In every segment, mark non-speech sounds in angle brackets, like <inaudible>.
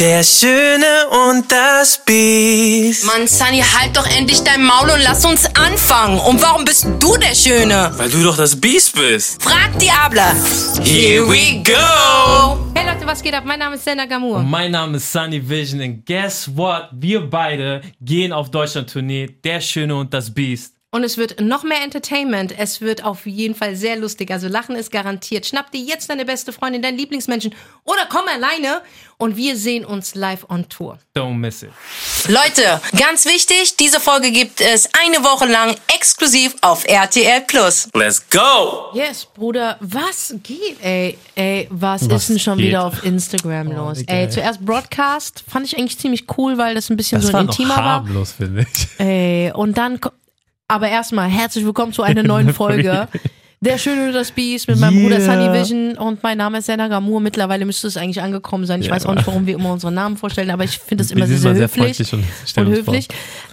Der Schöne und das Biest. Mann, Sunny, halt doch endlich dein Maul und lass uns anfangen. Und warum bist du der Schöne? Weil du doch das Biest bist. Frag Diabla. Here we go. Hey Leute, was geht ab? Mein Name ist Senna Gamur. Mein Name ist Sunny Vision und guess what? Wir beide gehen auf Deutschland-Tournee. Der Schöne und das Biest. Und es wird noch mehr Entertainment. Es wird auf jeden Fall sehr lustig. Also Lachen ist garantiert. Schnapp dir jetzt deine beste Freundin, deinen Lieblingsmenschen oder komm alleine und wir sehen uns live on Tour. Don't miss it. Leute, ganz wichtig, diese Folge gibt es eine Woche lang exklusiv auf RTL Plus. Let's go. Yes, Bruder, was geht? Ey, ey, was, Was ist denn schon geht? wieder auf Instagram los? Digga, ey, zuerst Broadcast fand ich eigentlich ziemlich cool, weil das ein bisschen Das so war ein noch intimer war. harmlos, finde ich. Ey, und dann, aber erstmal herzlich willkommen zu einer neuen <laughs> Folge. Der Schöne und das Biest mit meinem Bruder Yeah. Sunny Vision und mein Name ist Senna Gamur. Mittlerweile müsste es eigentlich angekommen sein. Ich Ja. weiß auch nicht, warum wir immer unsere Namen vorstellen, aber ich finde es immer sehr, sehr sehr höflich. freundlich und und höflich.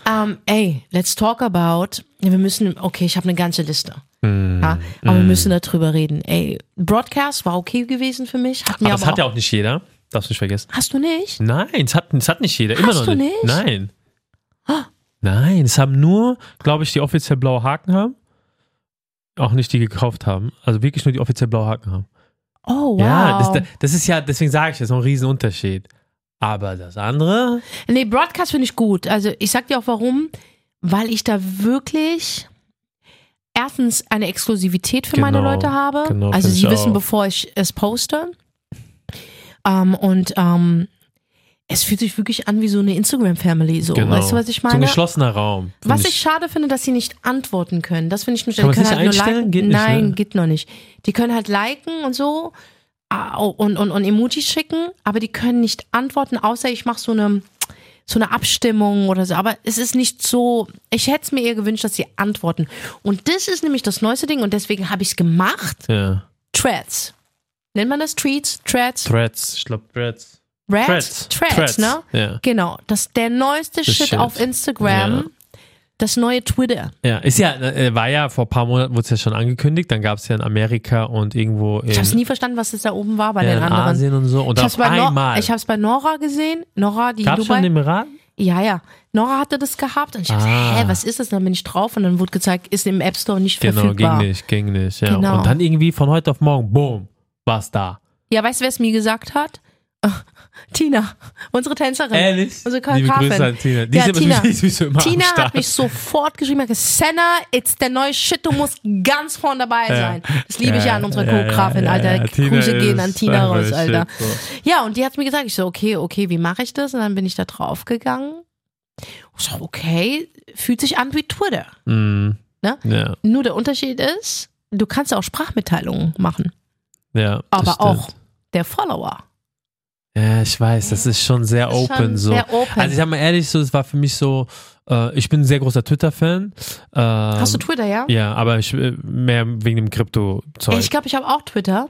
Ähm, ey, let's talk about. Wir müssen, okay, ich habe eine ganze Liste. Hm. Ja, aber wir müssen darüber reden. Ey, Broadcast war okay gewesen für mich. Hat mir Aber aber, das hat ja auch nicht jeder. Darfst du nicht vergessen. Hast du nicht? Nein, es hat, es hat nicht jeder. Immer Hast noch du nicht. nicht? Nein. Ah. Nein, es haben nur, glaube ich, die offiziell blaue Haken haben. Auch nicht die gekauft haben. Also wirklich nur die offiziell blaue Haken haben. Oh, wow. Ja, das, das ist ja, deswegen sage ich, das ist noch ein Riesenunterschied. Aber das andere, Nee, Broadcast finde ich gut. Also ich sag dir auch warum, weil ich da wirklich erstens eine Exklusivität für meine Genau, Leute habe. genau, also sie wissen, auch. bevor ich es poste. Ähm, und ähm, es fühlt sich wirklich an wie so eine Instagram-Family. So. genau. Weißt du, was ich So ein meine? geschlossener Raum. was ich schade finde, dass sie nicht antworten können. Das finde ich nur Kann Die können nicht halt nur einstellen? liken. Geht nicht, Nein, ne? geht noch nicht. Die können halt liken und so ah, und, und, und Emojis schicken, aber die können nicht antworten, außer ich mache so eine so eine Abstimmung oder so. Aber es ist nicht so. Ich hätte es mir eher gewünscht, dass sie antworten. Und das ist nämlich das neueste Ding und deswegen habe ich es gemacht. Ja. Threads. Nennt man das Tweets? Threads? Threads, ich glaube Threads. Threads? Threads. Threads, ne? Ja. Genau. Das der neueste Shit, Shit. auf Instagram. Ja. Das neue Twitter. Ja, ist ja, äh, war ja vor ein paar Monaten, wurde es ja schon angekündigt, dann gab es ja in Amerika und irgendwo in, Ich habe es nie verstanden, was das da oben war bei ja, den in anderen. Asien und so. Und Ich auf hab's bei, hab's bei Nora gesehen. Nora, die in Gab schon Dubai. in den Emiraten? ja, ja. Nora hatte das gehabt und ich dachte, Ah. hä, was ist das? Dann bin ich drauf und dann wurde gezeigt, ist im App Store nicht Genau, verfügbar. ging nicht, ging nicht. Ja. Genau. Und dann irgendwie von heute auf morgen, boom, war's da. Ja, weißt du, wer es mir gesagt hat? Tina, unsere Tänzerin. Ehrlich? Unsere Liebe. Grüße an Tina. Die Ja, ist Tina. sowieso- sowieso immer Tina <laughs> hat mich sofort geschrieben, hat gesagt, Senna, it's der neue Shit, du musst ganz vorn dabei sein. Das liebe ich ja an unserer Choreografin, Alter. Grüße gehen an Tina raus, Alter. shit, so. Ja, und die hat mir gesagt, ich so, okay, okay, wie mache ich das? Und dann bin ich da drauf gegangen. Ich so, okay, fühlt sich an wie Twitter. Mm. Ne? Ja, Nur der Unterschied ist, du kannst auch Sprachmitteilungen machen, ja. aber stimmt. auch der Follower. Ja, ich weiß, das ist schon sehr Ist open schon so. Sehr open. Also ich sag mal ehrlich, so, es war für mich so, äh, ich bin ein sehr großer Twitter-Fan. Ähm, Hast du Twitter, ja? Ja, aber ich, äh, mehr wegen dem Krypto-Zeug. Ich glaube, ich habe auch Twitter.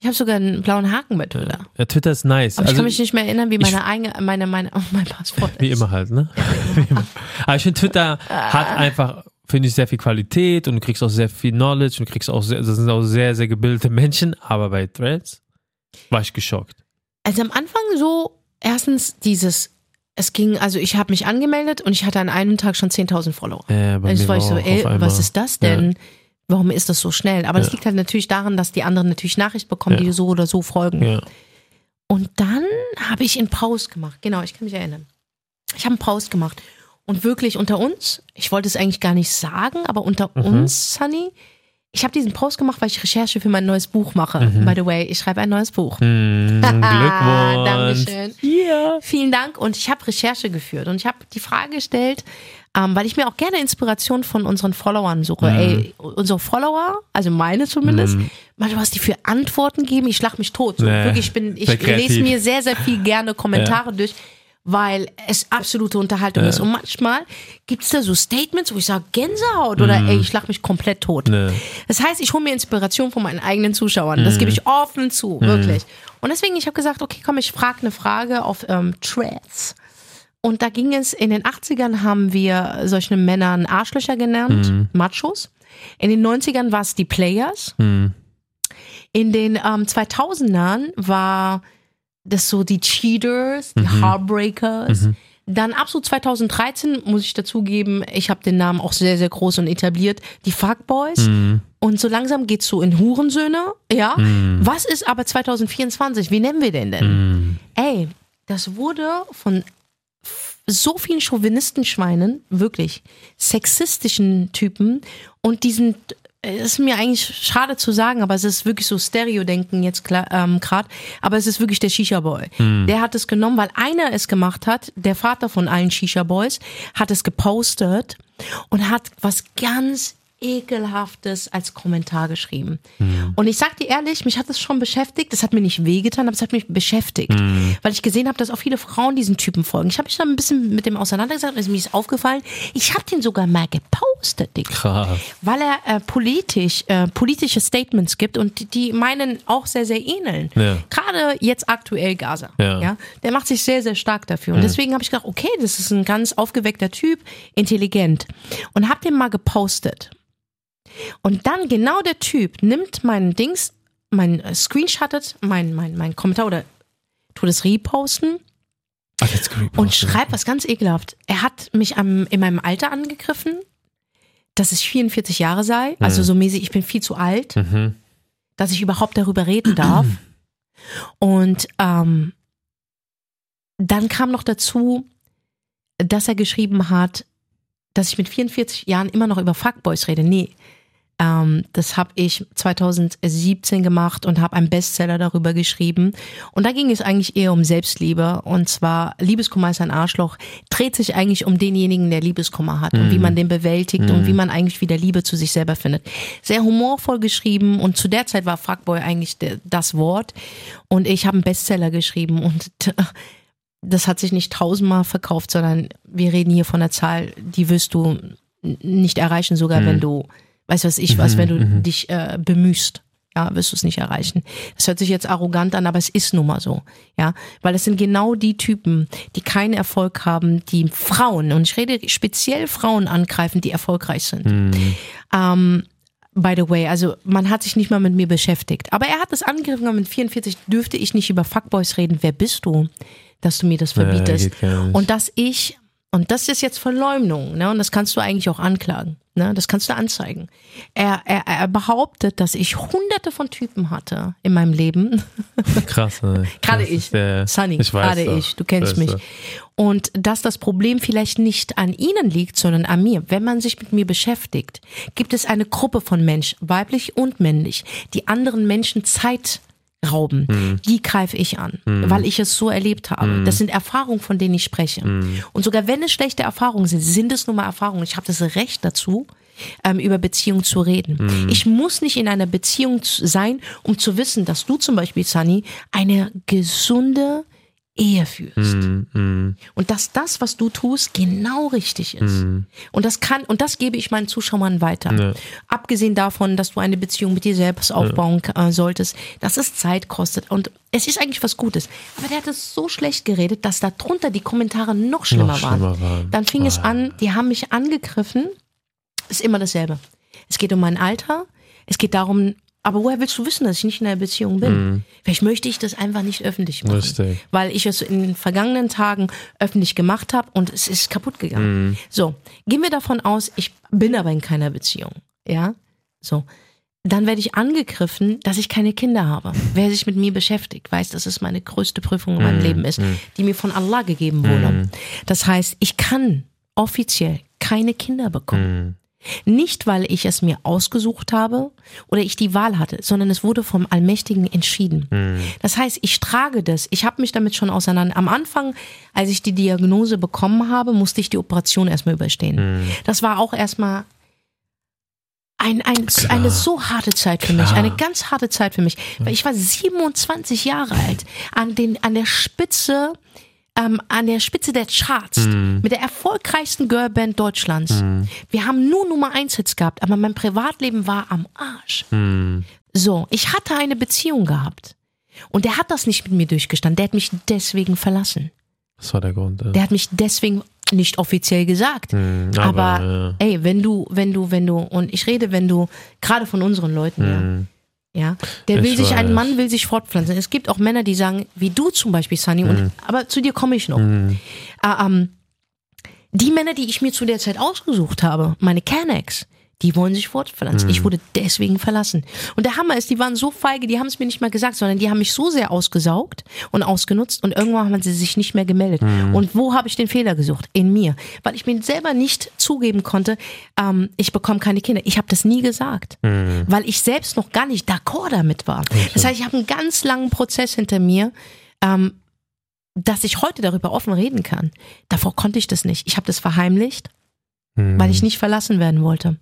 Ich habe sogar einen blauen Haken bei Twitter. ja, Twitter ist nice. Aber ich also, kann mich nicht mehr erinnern, wie ich- meine eigene, meine, meine, oh, <laughs> mein Passwort Wie ist. immer halt, ne? <laughs> Immer. Aber ich finde, Twitter hat einfach, finde ich, sehr viel Qualität und du kriegst auch sehr viel Knowledge und kriegst auch sehr, das sind auch sehr, sehr gebildete Menschen. Aber bei Threads war ich geschockt. Also am Anfang so, erstens dieses, es ging, also ich habe mich angemeldet und ich hatte an einem Tag schon 10.000 Follower. Äh, bei Also war ich so, ey, was ist das denn? Warum ist das so schnell? Aber das Ja. liegt halt natürlich daran, dass die anderen natürlich Nachricht bekommen, Ja. die so oder so folgen. Ja. Und dann habe ich einen Post gemacht. Genau, ich kann mich erinnern. Ich habe einen Post gemacht. Und wirklich unter uns, ich wollte es eigentlich gar nicht sagen, aber unter Mhm. uns, Sunny, ich habe diesen Post gemacht, weil ich Recherche für mein neues Buch mache. By the way, ich schreibe ein neues Buch. Hm, <laughs> Glückwunsch. Dankeschön. Ja. Vielen Dank. Und ich habe Recherche geführt und ich habe die Frage gestellt, ähm, weil ich mir auch gerne Inspiration von unseren Followern suche. Mhm. Ey, unsere Follower, also meine zumindest, manchmal was die für Antworten geben, ich schlag mich tot. So, Nee, wirklich, ich bin, ich lese mir sehr, sehr viel gerne <laughs> Kommentare durch. Weil es absolute Unterhaltung ist. Und manchmal gibt es da so Statements, wo ich sage, Gänsehaut oder ey, ich schlag mich komplett tot. Mhm. Nee. Das heißt, ich hole mir Inspiration von meinen eigenen Zuschauern. Mhm. Das gebe ich offen zu, wirklich. Und deswegen, ich habe gesagt, okay, komm, ich frage eine Frage auf ähm, Threads. Und da ging es, in den 80ern haben wir solche Männern Arschlöcher genannt, Mhm. Machos. In den 90ern war es die Players. In den ähm, 2000ern war das so die Cheaters, die Heartbreakers. Dann ab so 2013 muss ich dazugeben, ich habe den Namen auch sehr, sehr groß und etabliert, die Fuckboys. Und so langsam geht's so in Hurensöhne, ja. Was ist aber 2024? Wie nennen wir den denn? Ey, das wurde von so vielen Chauvinistenschweinen, wirklich sexistischen Typen und diesen es ist mir eigentlich schade zu sagen, aber es ist wirklich so Stereo-Denken jetzt ähm, gerade. Aber es ist wirklich der Shisha-Boy. Der hat es genommen, weil einer es gemacht hat, der Vater von allen Shisha-Boys, hat es gepostet und hat was ganz ekelhaftes als Kommentar geschrieben. Und ich sag dir ehrlich, mich hat das schon beschäftigt. Das hat mir nicht wehgetan, aber es hat mich beschäftigt, weil ich gesehen habe, dass auch viele Frauen diesen Typen folgen. Ich habe mich dann ein bisschen mit dem auseinandergesetzt, also mir ist aufgefallen, ich habe den sogar mal gepostet, Digga Krass. weil er äh, politisch äh, politische Statements gibt und die, die meinen auch sehr sehr ähneln. Ja. Gerade jetzt aktuell Gaza. Ja. der macht sich sehr sehr stark dafür und deswegen habe ich gedacht, okay, das ist ein ganz aufgeweckter Typ, intelligent und habe den mal gepostet. Und dann genau der Typ nimmt meinen Dings, mein äh, Screenshottet, mein mein mein Kommentar oder tut es reposten Ach, und schreibt was ganz ekelhaft. Er hat mich am, in meinem Alter angegriffen, dass ich 44 Jahre sei, also so mäßig, ich bin viel zu alt, Mhm. dass ich überhaupt darüber reden darf. Und ähm, dann kam noch dazu, dass er geschrieben hat, dass ich mit 44 Jahren immer noch über Fuckboys rede. Nee, ähm, das habe ich 2017 gemacht und habe einen Bestseller darüber geschrieben. Und da ging es eigentlich eher um Selbstliebe. Und zwar, Liebeskummer ist ein Arschloch, dreht sich eigentlich um denjenigen, der Liebeskummer hat und wie man den bewältigt und wie man eigentlich wieder Liebe zu sich selber findet. Sehr humorvoll geschrieben und zu der Zeit war Fuckboy eigentlich das Wort. Und ich habe einen Bestseller geschrieben und das hat sich nicht tausendmal verkauft, sondern wir reden hier von einer Zahl, die wirst du nicht erreichen, sogar wenn du, weißt du was ich was, wenn du dich äh, bemühst. Ja, wirst du es nicht erreichen. Das hört sich jetzt arrogant an, aber es ist nun mal so. Ja, weil es sind genau die Typen, die keinen Erfolg haben, die Frauen, und ich rede speziell Frauen angreifen, die erfolgreich sind. Ähm, by the way, also man hat sich nicht mal mit mir beschäftigt. Aber er hat es angegriffen, mit 44 dürfte ich nicht über Fuckboys reden. Wer bist du, dass du mir das verbietest? geht gar nicht. und dass ich, und das ist jetzt Verleumdung, ne? Und das kannst du eigentlich auch anklagen. Ne? Das kannst du anzeigen. Er, er, er behauptet, dass ich hunderte von Typen hatte in meinem Leben. <laughs> Krass. ey. <laughs> Gerade ich, der- Sunny, ich weiß gerade doch. ich, du kennst mich. du. Und dass das Problem vielleicht nicht an ihnen liegt, sondern an mir. Wenn man sich mit mir beschäftigt, gibt es eine Gruppe von Menschen, weiblich und männlich, die anderen Menschen Zeit rauben. Hm. Die greife ich an, weil ich es so erlebt habe. Das sind Erfahrungen, von denen ich spreche. Hm. Und sogar wenn es schlechte Erfahrungen sind, sind es nun mal Erfahrungen. Ich habe das Recht dazu, ähm, über Beziehungen zu reden. Hm. Ich muss nicht in einer Beziehung sein, um zu wissen, dass du zum Beispiel, Sunny, eine gesunde Ehe führst. Mhm. Und dass das, was du tust, genau richtig ist. Und das kann, und das gebe ich meinen Zuschauern weiter. Ja. Abgesehen davon, dass du eine Beziehung mit dir selbst aufbauen äh, solltest, dass es Zeit kostet. Und es ist eigentlich was Gutes. Aber der hat es so schlecht geredet, dass darunter die Kommentare noch schlimmer, Noch schlimmer waren. waren. Dann fing es an, die haben mich angegriffen. Ist immer dasselbe. Es geht um mein Alter. Es geht darum, aber woher willst du wissen, dass ich nicht in einer Beziehung bin? Vielleicht möchte ich das einfach nicht öffentlich machen. Richtig. Weil ich es in den vergangenen Tagen öffentlich gemacht habe und es ist kaputt gegangen. So, gehen wir davon aus, ich bin aber in keiner Beziehung. Ja, so. Dann werde ich angegriffen, dass ich keine Kinder habe. Wer sich mit mir beschäftigt, weiß, dass es meine größte Prüfung in meinem Leben ist, die mir von Allah gegeben wurde. Das heißt, ich kann offiziell keine Kinder bekommen. Nicht, weil ich es mir ausgesucht habe oder ich die Wahl hatte, sondern es wurde vom Allmächtigen entschieden. Das heißt, ich trage das. Ich habe mich damit schon auseinander. Am Anfang, als ich die Diagnose bekommen habe, musste ich die Operation erstmal überstehen. Das war auch erstmal ein, ein, eine so harte Zeit für mich, Klar. eine ganz harte Zeit für mich. Weil ich war 27 Jahre alt, an, den, an der Spitze ähm, an der Spitze der Charts mit der erfolgreichsten Girlband Deutschlands. Wir haben nur Nummer 1 Hits gehabt, aber mein Privatleben war am Arsch. So, ich hatte eine Beziehung gehabt. Und der hat das nicht mit mir durchgestanden. Der hat mich deswegen verlassen. Das war der Grund. Ja. Der hat mich deswegen nicht offiziell gesagt. aber, aber ey, wenn du, wenn du, wenn du, und ich rede, wenn du, gerade von unseren Leuten, ja, Ja, der Ich will sich, ein weiß. Mann will sich fortpflanzen. Es gibt auch Männer, die sagen, wie du zum Beispiel, Sunny, und, aber zu dir komme ich noch. Mhm. Äh, ähm, die Männer, die ich mir zu der Zeit ausgesucht habe, meine Canex, die wollen sich fortpflanzen. Ich wurde deswegen verlassen. Und der Hammer ist, die waren so feige, die haben es mir nicht mal gesagt, sondern die haben mich so sehr ausgesaugt und ausgenutzt und irgendwann haben sie sich nicht mehr gemeldet. Und wo habe ich den Fehler gesucht? In mir. Weil ich mir selber nicht zugeben konnte, ähm, ich bekomme keine Kinder. Ich habe das nie gesagt. Weil ich selbst noch gar nicht d'accord damit war. Das heißt, ich habe einen ganz langen Prozess hinter mir, ähm, dass ich heute darüber offen reden kann. Davor konnte ich das nicht. Ich habe das verheimlicht, weil ich nicht verlassen werden wollte.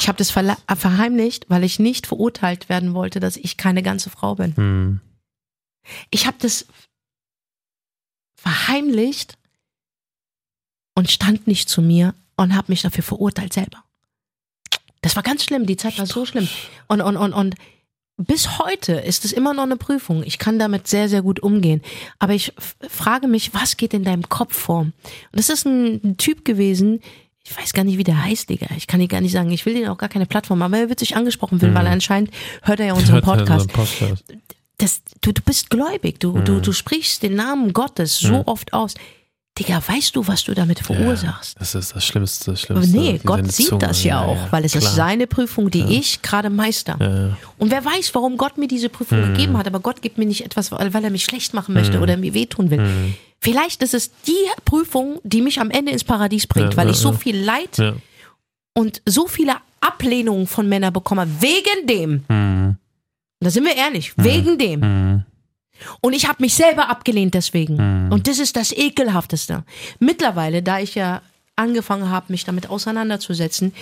Ich habe das verheimlicht, weil ich nicht verurteilt werden wollte, dass ich keine ganze Frau bin. Mhm. Ich habe das verheimlicht und stand nicht zu mir und habe mich dafür verurteilt selber. Das war ganz schlimm, die Zeit war so schlimm. Und, und, und, und bis heute ist es immer noch eine Prüfung. Ich kann damit sehr, sehr gut umgehen. Aber ich frage mich, was geht in deinem Kopf vor? Und das ist ein Typ gewesen, ich weiß gar nicht, wie der heißt, Digga. Ich kann dir gar nicht sagen. Ich will den auch gar keine Plattform, aber er wird sich angesprochen fühlen, weil anscheinend hört er ja <laughs> unseren er Podcast das, du, du bist gläubig, du, du, du sprichst den Namen Gottes so oft aus. Digga, weißt du, was du damit verursachst? Das ist das Schlimmste, das Aber Schlimmste. nee, Gott sieht Zunge. das ja auch, weil es ist klar. seine Prüfung, die ich gerade meister. Ja. Und wer weiß, warum Gott mir diese Prüfung Mhm. gegeben hat, aber Gott gibt mir nicht etwas, weil er mich schlecht machen möchte oder mir wehtun will. Mhm. Vielleicht ist es die Prüfung, die mich am Ende ins Paradies bringt, Ja, weil ja, ich so ja. viel Leid Ja. und so viele Ablehnungen von Männern bekomme, wegen dem. Mhm. Da sind wir ehrlich, wegen dem. Und ich habe mich selber abgelehnt deswegen. Mhm. Und das ist das Ekelhafteste. Mittlerweile, da ich ja angefangen habe, mich damit auseinanderzusetzen,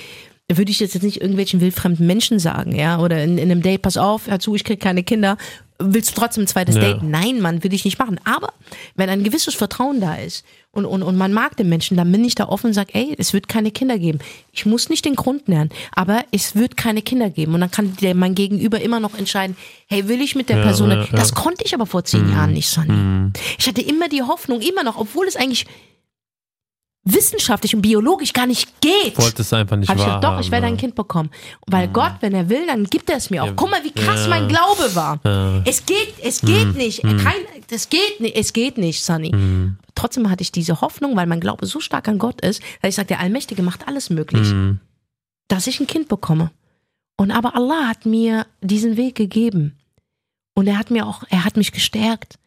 würde ich jetzt nicht irgendwelchen wildfremden Menschen sagen, ja, oder in, in einem Date, pass auf, hör zu, ich krieg keine Kinder, willst du trotzdem ein zweites Ja. Date? Nein, Mann, will ich nicht machen. Aber wenn ein gewisses Vertrauen da ist und, und, und man mag den Menschen, dann bin ich da offen und sage, ey, es wird keine Kinder geben. Ich muss nicht den Grund nennen, aber es wird keine Kinder geben. Und dann kann der, mein Gegenüber immer noch entscheiden, hey, will ich mit der Ja, Person? ja. Das konnte ich aber vor zehn Jahren nicht, Sonny. Ich hatte immer die Hoffnung, immer noch, obwohl es eigentlich wissenschaftlich und biologisch gar nicht geht. Wolltest einfach nicht Hab ich gedacht, doch, ich werde ein Kind bekommen. Weil Gott, wenn er will, dann gibt er es mir auch. Guck mal, wie krass ja. mein Glaube war. Ja. Es geht, es geht nicht. Kein, das geht nicht, es geht nicht, Sunny. Trotzdem hatte ich diese Hoffnung, weil mein Glaube so stark an Gott ist, dass ich sage, der Allmächtige macht alles möglich, Mhm. dass ich ein Kind bekomme. Und aber Allah hat mir diesen Weg gegeben. Und er hat mir auch, er hat mich gestärkt.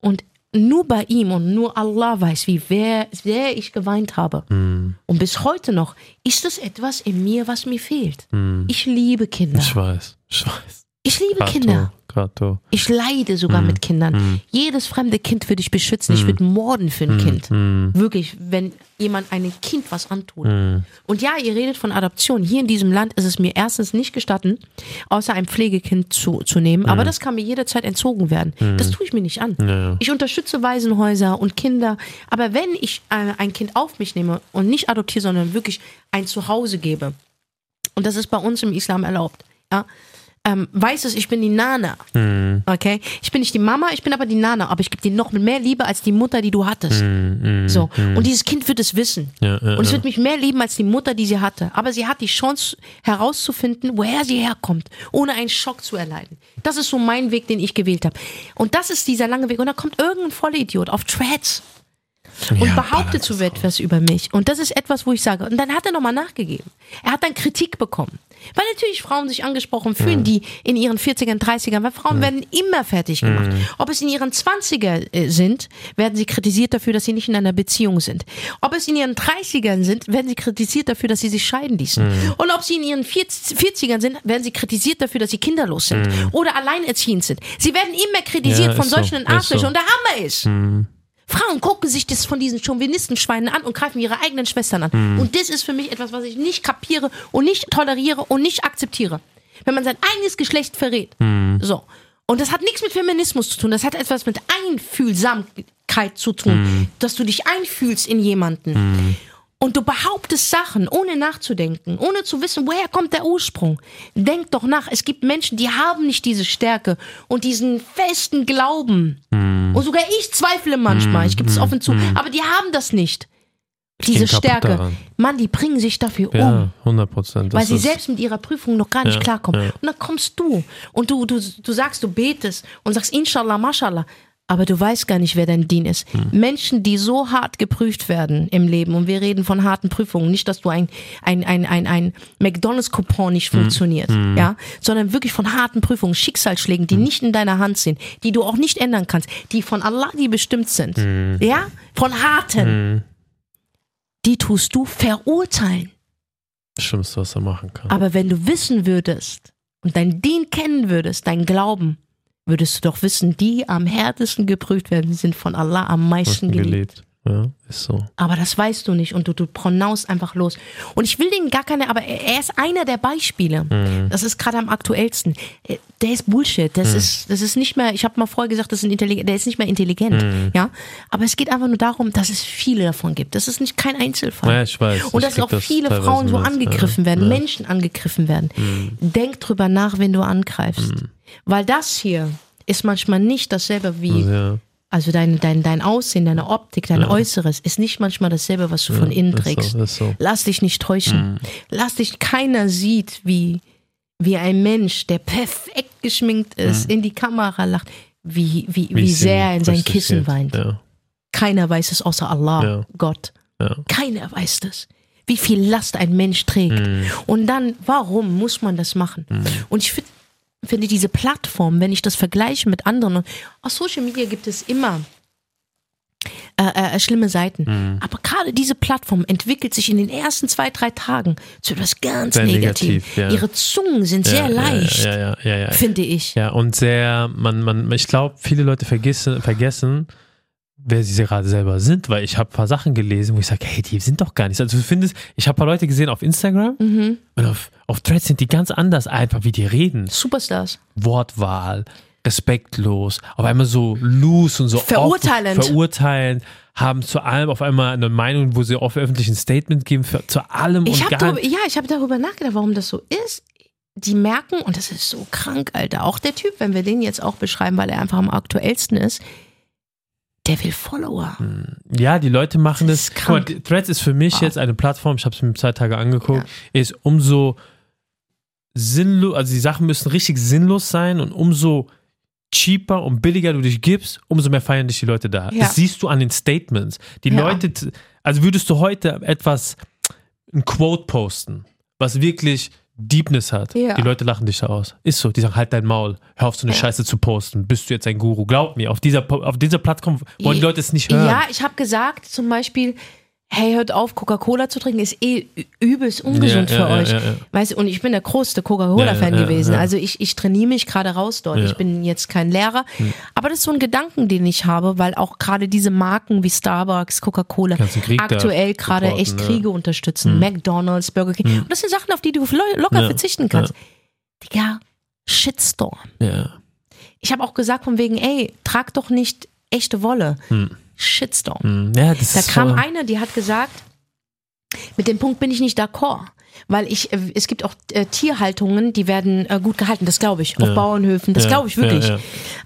Und nur bei ihm und nur Allah weiß, wie wer- sehr ich geweint habe. Mhm. Und bis heute noch ist es etwas in mir, was mir fehlt. Ich liebe Kinder. Ich weiß, ich weiß. Ich liebe Kato, Kinder. Kato. Ich leide sogar mit Kindern. Jedes fremde Kind würde ich beschützen. Ich würde morden für ein Kind. Wirklich, wenn jemand einem Kind was antut. Und ja, ihr redet von Adoption. Hier in diesem Land ist es mir erstens nicht gestatten, außer ein Pflegekind zu, zu nehmen. Aber das kann mir jederzeit entzogen werden. Das tue ich mir nicht an. Ja. Ich unterstütze Waisenhäuser und Kinder. Aber wenn ich äh, ein Kind auf mich nehme und nicht adoptiere, sondern wirklich ein Zuhause gebe, und das ist bei uns im Islam erlaubt, ja, ähm, weiß es, ich bin die Nana. Okay? Ich bin nicht die Mama, ich bin aber die Nana, aber ich gebe dir noch mehr Liebe als die Mutter, die du hattest. So. Und dieses Kind wird es wissen. Ja, ja, Und es wird mich mehr lieben als die Mutter, die sie hatte. Aber sie hat die Chance herauszufinden, woher sie herkommt, ohne einen Schock zu erleiden. Das ist so mein Weg, den ich gewählt habe. Und das ist dieser lange Weg. Und da kommt irgendein Vollidiot auf Threads und Ja, behauptet so etwas über mich. Und das ist etwas, wo ich sage, und dann hat er nochmal nachgegeben. Er hat dann Kritik bekommen. Weil natürlich Frauen sich angesprochen fühlen, die in ihren 40ern, 30ern, weil Frauen werden immer fertig gemacht. Ob es in ihren 20er äh, sind, werden sie kritisiert dafür, dass sie nicht in einer Beziehung sind. Ob es in ihren 30ern sind, werden sie kritisiert dafür, dass sie sich scheiden ließen. Und ob sie in ihren 40 40ern sind, werden sie kritisiert dafür, dass sie kinderlos sind oder alleinerziehend sind. Sie werden immer kritisiert Ja, von so, solchen ist Arschlöchern. so. Und der Hammer ist, Frauen gucken sich das von diesen Chauvinistenschweinen an und greifen ihre eigenen Schwestern an. Mhm. Und das ist für mich etwas, was ich nicht kapiere und nicht toleriere und nicht akzeptiere. Wenn man sein eigenes Geschlecht verrät. Mhm. So. Und das hat nichts mit Feminismus zu tun. Das hat etwas mit Einfühlsamkeit zu tun. Mhm. Dass du dich einfühlst in jemanden. Und du behauptest Sachen, ohne nachzudenken, ohne zu wissen, woher kommt der Ursprung. Denk doch nach. Es gibt Menschen, die haben nicht diese Stärke und diesen festen Glauben. Und sogar ich zweifle manchmal, ich gebe es offen zu, aber die haben das nicht. diese Stärke. daran. Mann, die bringen sich dafür um. Ja, 100 Prozent. Weil sie selbst mit ihrer Prüfung noch gar nicht Ja, klarkommen. ja. Und dann kommst du und du, du, du sagst, du betest und sagst Inshallah, Mashallah. Aber du weißt gar nicht, wer dein Dien ist. Hm. Menschen, die so hart geprüft werden im Leben, und wir reden von harten Prüfungen, nicht, dass du ein, ein, ein, ein, ein McDonalds-Coupon nicht Hm. funktioniert, ja, sondern wirklich von harten Prüfungen, Schicksalsschlägen, Hm. die nicht in deiner Hand sind, die du auch nicht ändern kannst, die von Allah, die bestimmt sind, Hm. ja, von harten, die tust du verurteilen. Das Schlimmste, was er machen kann. Aber wenn du wissen würdest und dein Dien kennen würdest, dein Glauben, würdest du doch wissen, die am härtesten geprüft werden, sind von Allah am meisten geliebt. Ja, ist so. Aber das weißt du nicht und du, du pronaust einfach los. Und ich will den gar keine, aber er ist einer der Beispiele. Mhm. Das ist gerade am aktuellsten. Äh, Der ist Bullshit. Das ist, das ist nicht mehr, ich habe mal vorher gesagt, das ist ein der ist nicht mehr intelligent. Mhm. Ja. Aber es geht einfach nur darum, dass es viele davon gibt. Das ist nicht kein Einzelfall. Ja, ich weiß. Und Ich dass auch das viele Frauen so angegriffen werden, ja. Menschen angegriffen werden. Denk drüber nach, wenn du angreifst. Weil das hier ist manchmal nicht dasselbe wie, Ja, also dein, dein, dein Aussehen, deine Optik, dein Äußeres ist nicht manchmal dasselbe, was du von innen trägst. so, so. Lass dich nicht täuschen. Lass dich, keiner sieht, wie, wie ein Mensch, der perfekt geschminkt ist, in die Kamera lacht, wie, wie, wie, es sehr er in sein Kissen geht. weint. Ja, Keiner weiß es außer Allah, Ja. Gott. ja. Keiner weiß das. Wie viel Last ein Mensch trägt. Mhm. Und dann, warum muss man das machen? Und ich find, finde diese Plattform, wenn ich das vergleiche mit anderen, auf Social Media gibt es immer äh, äh, schlimme Seiten. Mhm. Aber gerade diese Plattform entwickelt sich in den ersten zwei, drei Tagen zu etwas ganz Sehr Negativ. negativ, ja. Ihre Zungen sind sehr ja, leicht, ja, ja, ja. finde ich. Ja, und sehr, man, man, ich glaube, viele Leute vergessen, vergessen, wer sie gerade selber sind, weil ich habe ein paar Sachen gelesen, wo ich sage, hey, die sind doch gar nicht. so. Also du findest, ich habe ein paar Leute gesehen auf Instagram Mhm. und auf, auf Threads sind die ganz anders einfach, wie die reden. Superstars. Wortwahl, respektlos, auf einmal so loose und so Verurteilend. offen, verurteilend, haben zu allem auf einmal eine Meinung, wo sie auf öffentlich ein Statement geben, für, zu allem Ich und gar darüber, ja, ich habe darüber nachgedacht, warum das so ist. Die merken, und das ist so krank, Alter, auch der Typ, wenn wir den jetzt auch beschreiben, weil er einfach am aktuellsten ist, der will Follower. Ja, die Leute machen Das das. mal. Threads ist für mich Wow. jetzt eine Plattform, ich habe es mir zwei Tage angeguckt, ist umso sinnlos, also die Sachen müssen richtig sinnlos sein und umso cheaper und billiger du dich gibst, umso mehr feiern dich die Leute da. Ja. Das siehst du an den Statements. Die Ja. Leute, also würdest du heute etwas, ein Quote posten, was wirklich Deepness hat. Ja. Die Leute lachen dich da aus. Ist so. Die sagen, halt dein Maul. Hör auf, so eine. Scheiße zu posten. Bist du jetzt ein Guru? Glaub mir, auf dieser, auf dieser Plattform wollen die Leute es nicht hören. Ja, ich habe gesagt, zum Beispiel, hey, hört auf, Coca-Cola zu trinken, ist eh übelst ungesund Ja, für ja, euch. ja. Weißt du, und ich bin der größte Coca-Cola-Fan gewesen. Also ich, ich trainiere mich gerade raus dort. Hm. Ich bin jetzt kein Lehrer. Aber das ist so ein Gedanken, den ich habe, weil auch gerade diese Marken wie Starbucks, Coca-Cola aktuell gerade echt. Kriege unterstützen. McDonalds, Burger King. Und das sind Sachen, auf die du lo- locker verzichten kannst. Digga, Shitstorm. Ja. Ich habe auch gesagt von wegen, ey, trag doch nicht echte Wolle. Shitstorm. Hm. Ja, Da kam voll- eine, die hat gesagt, mit dem Punkt bin ich nicht d'accord. Weil ich, äh, es gibt auch äh, Tierhaltungen, die werden äh, gut gehalten, das glaube ich. Auf Bauernhöfen, das Ja, glaube ich wirklich. ja, ja.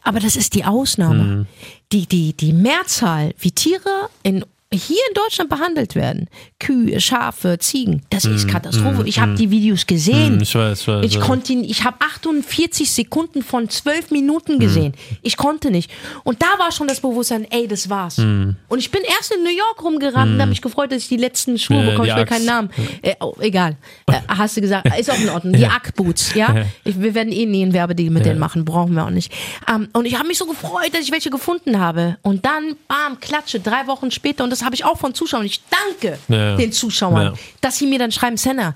Aber das ist die Ausnahme. Die, die, die Mehrzahl, wie Tiere in, hier in Deutschland behandelt werden, Kühe, Schafe, Ziegen, das ist Katastrophe. ich habe die Videos gesehen. Hm, Ich weiß, ich weiß. Ich ja. konnte ich habe 48 Sekunden von 12 Minuten gesehen. Ich konnte nicht. Und da war schon das Bewusstsein, ey, das war's. Und ich bin erst in New York rumgerannt und habe mich gefreut, dass ich die letzten Schuhe Ja, bekomme. Ich will keinen Namen. Äh, oh, egal. <laughs> Äh, hast du gesagt, ist auch in Ordnung. Die Ackboots, ja. Ja. Ich, wir werden eh nie einen Werbedeal mit denen machen, brauchen wir auch nicht. Ähm, und ich habe mich so gefreut, dass ich welche gefunden habe. Und dann, bam, klatsche, drei Wochen später. Und das habe ich auch von Zuschauern. Ich danke Ja. den Zuschauern, Ja. dass sie mir dann schreiben, Senna.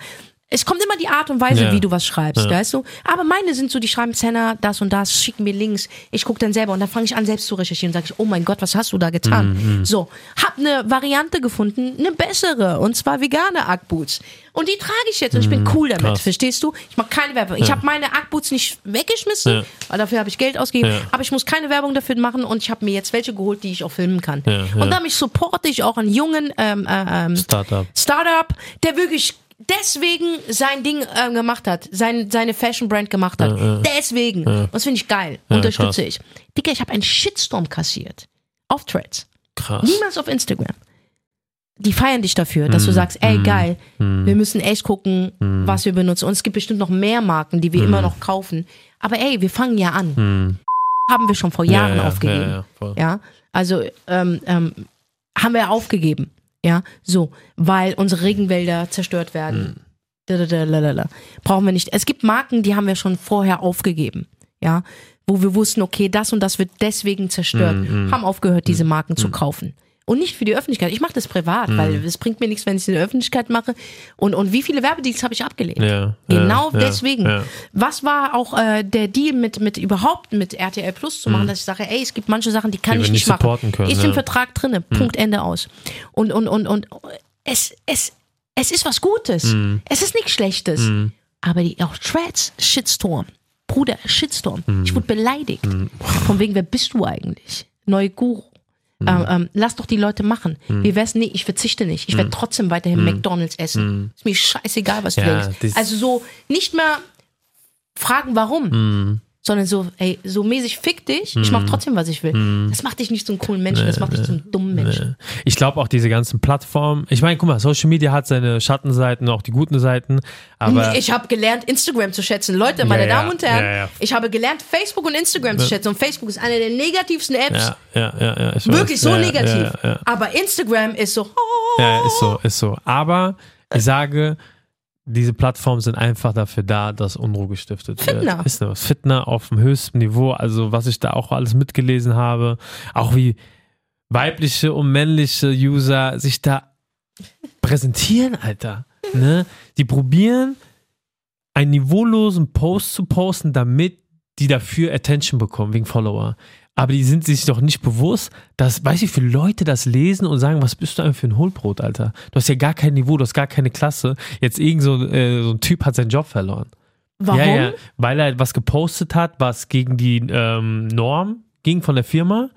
Es kommt immer die Art und Weise, Ja. wie du was schreibst, weißt du? Aber meine sind so, die schreiben Senna, das und das, schicken mir Links. Ich gucke dann selber und dann fange ich an, selbst zu recherchieren und sage ich, oh mein Gott, was hast du da getan? Mhm, So, hab eine Variante gefunden, eine bessere, und zwar vegane Ackboots. Und die trage ich jetzt und ich bin cool damit, Mhm, krass. verstehst du? Ich mache keine Werbung. Ich habe meine Ackboots nicht weggeschmissen, Ja. weil dafür habe ich Geld ausgegeben, Ja. aber ich muss keine Werbung dafür machen und ich habe mir jetzt welche geholt, die ich auch filmen kann. Ja, ja. Und damit supporte ich auch einen jungen ähm, äh, ähm, Startup. Startup, der wirklich deswegen sein Ding äh, gemacht hat, sein, seine Fashion Brand gemacht hat. Deswegen. Und das finde ich geil. Unterstütze ich. Digga, ich habe einen Shitstorm kassiert. Auf Threads. Krass. Niemals auf Instagram. die feiern dich dafür, dass Mhm. du sagst, ey, geil, wir müssen echt gucken, was wir benutzen. Und es gibt bestimmt noch mehr Marken, die wir Mhm. immer noch kaufen. Aber ey, wir fangen ja an. Haben wir schon vor Jahren ja, ja, aufgegeben. Ja, ja. Ja, also ähm, ähm, haben wir aufgegeben. Ja, so, weil unsere Regenwälder zerstört werden. Dadadadadada. Brauchen wir nicht. Es gibt Marken, die haben wir schon vorher aufgegeben. Ja, wo wir wussten, okay, das und das wird deswegen zerstört. Haben aufgehört, diese Marken zu kaufen. Und nicht für die Öffentlichkeit. Ich mache das privat, weil es bringt mir nichts, wenn ich es in der Öffentlichkeit mache. Und, und wie viele Werbedeals habe ich abgelehnt? Ja, Genau ja, deswegen. ja. Was war auch äh, der Deal mit, mit überhaupt mit RTL Plus zu machen, dass ich sage, ey, es gibt manche Sachen, die kann Mhm. Die ich nicht nicht machen. können, ist. Mhm. im Vertrag drinne. Punkt Ende aus. Und und und und es es es ist was Gutes. Mhm. Es ist nichts Schlechtes. Aber die auch Threads, Shitstorm, Bruder, Shitstorm. Mhm. Ich wurde beleidigt. Von wegen, wer bist du eigentlich? Neue Guru. Mhm. Ähm, ähm, lass doch die Leute machen. Wie wär's? Nee, ich verzichte nicht. Ich werde trotzdem weiterhin McDonalds essen. Ist mir scheißegal, was du Mhm. Ja, denkst. das- Also so nicht mehr fragen, warum, Mhm. Sondern so, ey, so mäßig fick dich, ich mach trotzdem, was ich will. Mhm. Das macht dich nicht zum coolen Menschen, das macht dich zum dummen Menschen. Ich glaube auch diese ganzen Plattformen. Ich meine, guck mal, Social Media hat seine Schattenseiten, auch die guten Seiten. Aber ich habe gelernt, Instagram zu schätzen. Leute, meine Ja, Damen und Herren, ja, ja. ich habe gelernt, Facebook und Instagram zu schätzen. Und Facebook ist eine der negativsten Apps. ja, ja, ja. Ich Wirklich weiß. so ja, negativ. Aber Instagram ist so, Ja, ist so, ist so. Aber ich sage, diese Plattformen sind einfach dafür da, dass Unruhe gestiftet Fitner. wird. Ist was. Fitner auf dem höchsten Niveau. Also, was ich da auch alles mitgelesen habe, auch wie weibliche und männliche User sich da präsentieren, Alter. Ne? Die probieren, einen niveaulosen Post zu posten, damit die dafür Attention bekommen, wegen Follower. Aber die sind sich doch nicht bewusst, dass, weiß ich, wie viele Leute das lesen und sagen, was bist du eigentlich für ein Hohlbrot, Alter? Du hast ja gar kein Niveau, du hast gar keine Klasse. Jetzt irgend so, äh, so ein Typ hat seinen Job verloren. warum? Ja, ja, weil er was gepostet hat, was gegen die ähm, Norm ging von der Firma.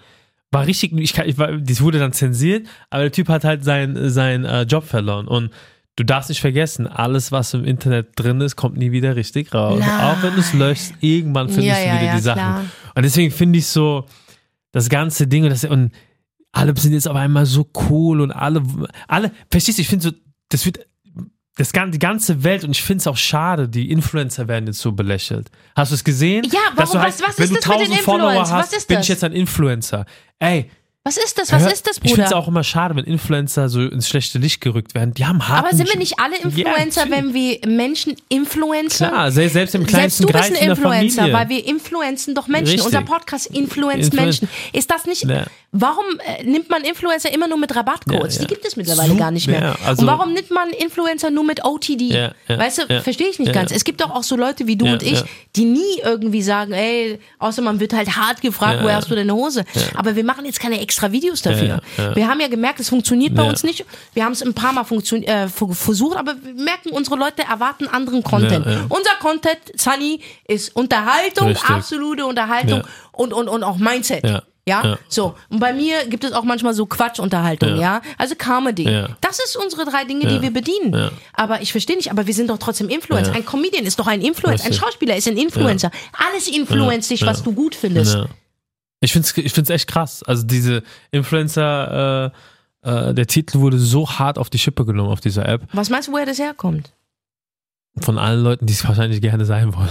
War richtig, ich kann, ich war, das wurde dann zensiert, aber der Typ hat halt seinen sein, äh, Job verloren. Und du darfst nicht vergessen, alles, was im Internet drin ist, kommt nie wieder richtig raus. Nein. Auch wenn du es löschst, irgendwann findest Ja, du wieder die Sachen. klar. Und deswegen finde ich so, das ganze Ding und, das, und alle sind jetzt auf einmal so cool und alle, alle, verstehst du, ich finde so, das wird, das, die ganze Welt und ich finde es auch schade, die Influencer werden jetzt so belächelt. Hast du es gesehen? Ja, Dass du warum? Was- was wenn ist du das mit den 1000 Follower Influencern? hast, Was ist bin ich jetzt ein Influencer. Ey, Was ist das? Was hör- ist das, Ich finde es Bruder? auch immer schade, wenn Influencer so ins schlechte Licht gerückt werden. Die haben harten Aber sind wir nicht alle Influencer, natürlich. wenn wir Menschen influencer? Klar, selbst, selbst im Selbst kleinsten du bist ein Influencer, Familie. weil wir influenzen doch Menschen. Richtig. Unser Podcast influenzt Influen- Menschen. Ist das nicht. Ja. Warum äh, nimmt man Influencer immer nur mit Rabattcodes? Ja, ja. Die gibt es mittlerweile So- gar nicht mehr. ja, also- Und warum nimmt man Influencer nur mit OTD? Ja, ja, weißt du, ja. verstehe ich nicht Ja, ganz. ja. Es gibt doch auch so Leute wie du Ja, und ich, ja. die nie irgendwie sagen, ey, außer man wird halt hart gefragt, Ja, woher ja. hast du deine Hose? Aber wir machen jetzt keine extra Videos dafür. Ja, ja. Wir haben ja gemerkt, es funktioniert bei Ja. uns nicht. Wir haben es ein paar Mal äh, ver- versucht, aber wir merken, unsere Leute erwarten anderen Content. Unser Content, Sunny, ist Unterhaltung, Richtig. absolute Unterhaltung und, und, und auch Mindset. Ja. Ja? So. Und bei mir gibt es auch manchmal so Quatschunterhaltung, ja. Ja. Also Comedy. Ja. Das ist unsere drei Dinge, die wir bedienen. Aber ich verstehe nicht, aber wir sind doch trotzdem Influencer. Ein Comedian ist doch ein Influencer. Ein. Schauspieler ist ein Influencer. Alles influenzt dich, was du gut findest. Ich finde es ich find's echt krass. Also diese Influencer, äh, äh, der Titel wurde so hart auf die Schippe genommen auf dieser App. Was meinst du, woher das herkommt? Von allen Leuten, die es wahrscheinlich gerne sein wollen.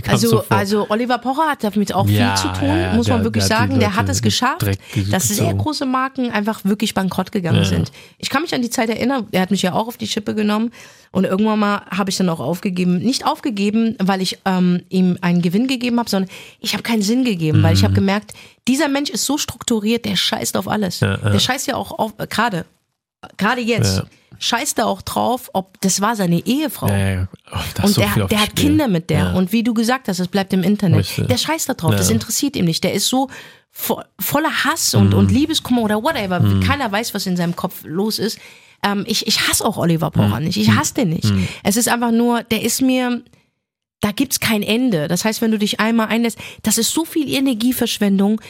Kam's so Also, also Oliver Pocher hat damit auch Ja, viel zu tun, ja, muss man der- wirklich der sagen. Der hat es geschafft, dass sehr große Marken einfach wirklich bankrott gegangen Ja. sind. Ich kann mich an die Zeit erinnern, er hat mich ja auch auf die Schippe genommen und irgendwann mal habe ich dann auch aufgegeben. Nicht aufgegeben, weil ich ähm, ihm einen Gewinn gegeben habe, sondern ich habe keinen Sinn gegeben, weil ich Mhm. habe gemerkt, dieser Mensch ist so strukturiert, der scheißt auf alles. Der scheißt ja auch auf, äh, gerade, gerade jetzt, Ja. scheißt er auch drauf, ob das war seine Ehefrau. ja, ja. Oh, da Und so auf der hat. Kinder mit der. Ja. Und wie du gesagt hast, es bleibt im Internet. Richtig. Der scheißt da drauf. Ja. Das interessiert ihn nicht. Der ist so vo voller Hass und, und Mhm. Liebeskummer oder whatever. Keiner weiß, was in seinem Kopf los ist. Ähm, ich, ich hasse auch Oliver Mhm. Pocher nicht. Ich hasse den nicht. Es ist einfach nur, der ist mir, da gibt's kein Ende. Das heißt, wenn du dich einmal einlässt, das ist so viel Energieverschwendung.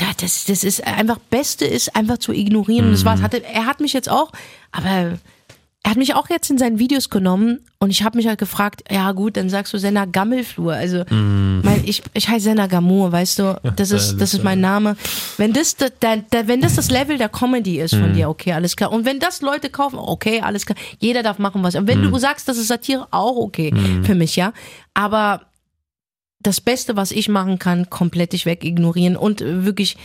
Da, das, das ist einfach, Beste ist einfach zu ignorieren. Und das war's. Hatte, er hat mich jetzt auch, aber er hat mich auch jetzt in seinen Videos genommen und ich habe mich halt gefragt, ja gut, dann sagst du Senna Gammelflur. Also mein, ich, ich heiße Senna Gamur, weißt du, das ist, das ist mein Name. Wenn das, da, da, wenn das das Level der Comedy ist von dir, okay, alles klar. Und wenn das Leute kaufen, okay, alles klar. Jeder darf machen, was. Und wenn du sagst, das ist Satire, auch okay für mich, ja. Aber das Beste, was ich machen kann, komplett dich weg ignorieren und wirklich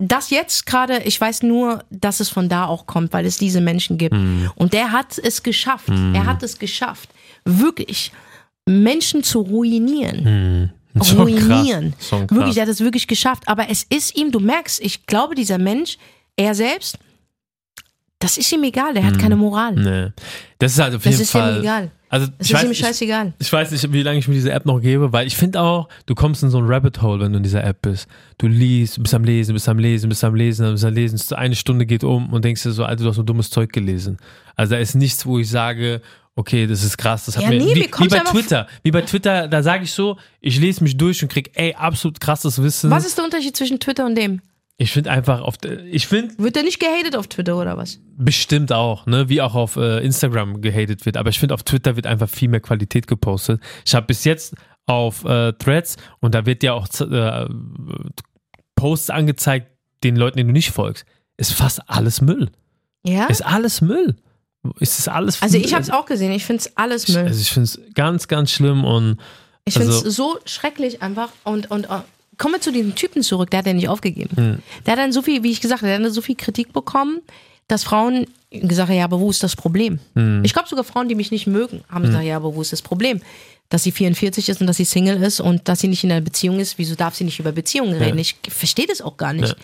das jetzt gerade, ich weiß nur, dass es von da auch kommt, weil es diese Menschen gibt. Und der hat es geschafft. Er hat es geschafft, wirklich Menschen zu ruinieren. Schon Ruinieren. krass. Schon krass. Wirklich, er hat es wirklich geschafft. Aber es ist ihm, du merkst, ich glaube, dieser Mensch, er selbst, das ist ihm egal. Der hat keine Moral. Nee. Das ist halt auf Das jeden ist Fall. ihm egal. Also Es ich ist weiß, ihm ich, scheißegal. ich weiß nicht, wie lange ich mir diese App noch gebe, weil ich finde auch, du kommst in so ein Rabbit Hole, wenn du in dieser App bist. Du liest, bist am Lesen, bist am Lesen, bist am Lesen, bist am Lesen. Eine Stunde geht um und denkst dir so, Alter, du hast so dummes Zeug gelesen. Also da ist nichts, wo ich sage, okay, das ist krass, das hat Ja, mir nee, wie, wie bei Twitter, wie bei Twitter, da sage ich so, ich lese mich durch und krieg, ey, absolut krasses Wissen. Was ist der Unterschied zwischen Twitter und dem? Ich finde einfach auf, ich finde Wird der nicht gehatet auf Twitter oder was? Bestimmt auch, ne? Wie auch auf äh, Instagram gehatet wird. Aber ich finde, auf Twitter wird einfach viel mehr Qualität gepostet. Ich habe bis jetzt auf äh, Threads und da wird ja auch äh, Posts angezeigt, den Leuten, denen du nicht folgst. Ist fast alles Müll. Ja? Ist alles Müll. Ist es alles Also Müll? ich habe es auch gesehen. Ich finde es alles Müll. Also ich finde es ganz, ganz schlimm und Ich finde es also- so schrecklich einfach. Und, und äh, kommen wir zu diesem Typen zurück, der hat ja nicht aufgegeben. Hm. Der hat dann so viel, wie ich gesagt habe, der hat dann so viel Kritik bekommen, dass Frauen gesagt haben, ja, aber wo ist das Problem? Hm. Ich glaube sogar Frauen, die mich nicht mögen, haben gesagt, ja, aber wo ist das Problem? Dass sie 44 ist und dass sie Single ist und dass sie nicht in einer Beziehung ist, wieso darf sie nicht über Beziehungen reden? Ich verstehe das auch gar nicht.